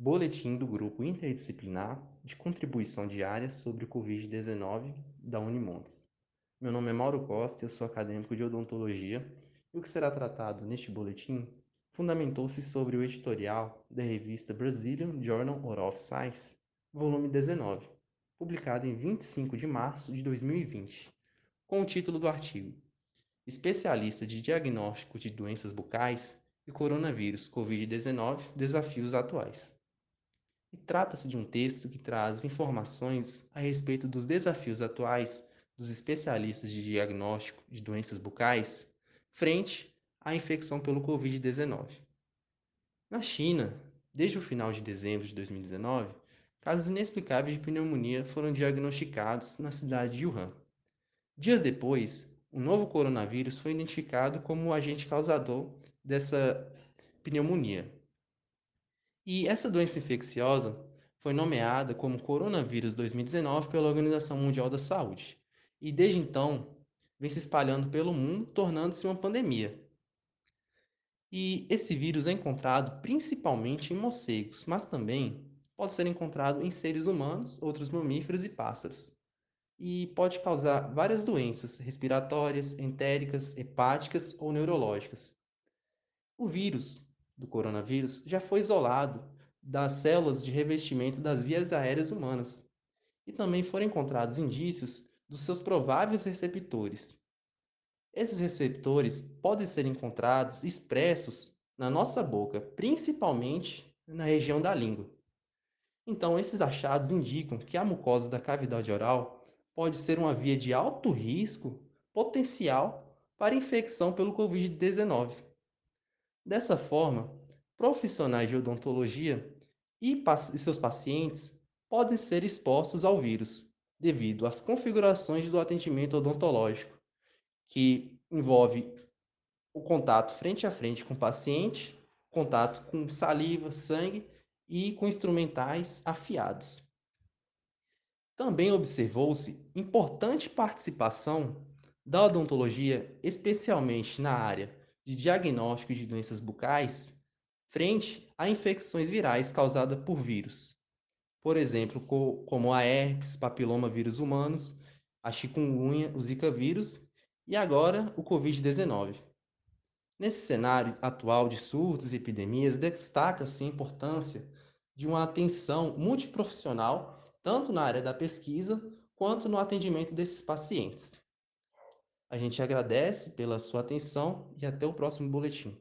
Boletim do Grupo Interdisciplinar de Contribuição Diária sobre o Covid-19 da Unimontes. Meu nome é Mauro Costa, eu sou acadêmico de odontologia e o que será tratado neste boletim fundamentou-se sobre o editorial da revista Brazilian Journal of Science, volume 19, publicado em 25 de março de 2020, com o título do artigo Especialista de Diagnóstico de Doenças Bucais e Coronavírus Covid-19 Desafios Atuais. E trata-se de um texto que traz informações a respeito dos desafios atuais dos especialistas de diagnóstico de doenças bucais frente à infecção pelo Covid-19. Na China, desde o final de dezembro de 2019, casos inexplicáveis de pneumonia foram diagnosticados na cidade de Wuhan. Dias depois, um novo coronavírus foi identificado como o agente causador dessa pneumonia. E essa doença infecciosa foi nomeada como coronavírus 2019 pela Organização Mundial da Saúde. E desde então, vem se espalhando pelo mundo, tornando-se uma pandemia. E esse vírus é encontrado principalmente em morcegos, mas também pode ser encontrado em seres humanos, outros mamíferos e pássaros e pode causar várias doenças respiratórias, entéricas, hepáticas ou neurológicas. O vírus do coronavírus já foi isolado das células de revestimento das vias aéreas humanas e também foram encontrados indícios dos seus prováveis receptores. Esses receptores podem ser encontrados expressos na nossa boca, principalmente na região da língua. Então, esses achados indicam que a mucosa da cavidade oral pode ser uma via de alto risco potencial para infecção pelo Covid-19. Dessa forma, profissionais de odontologia e seus pacientes podem ser expostos ao vírus devido às configurações do atendimento odontológico, que envolve o contato frente a frente com o paciente, contato com saliva, sangue e com instrumentais afiados. Também observou-se importante participação da odontologia, especialmente na área de diagnóstico de doenças bucais, frente a infecções virais causadas por vírus. Por exemplo, como a herpes, papiloma vírus humanos, a chikungunya, o zika vírus e agora o COVID-19. Nesse cenário atual de surtos e epidemias, destaca-se a importância de uma atenção multiprofissional tanto na área da pesquisa quanto no atendimento desses pacientes. A gente agradece pela sua atenção e até o próximo boletim.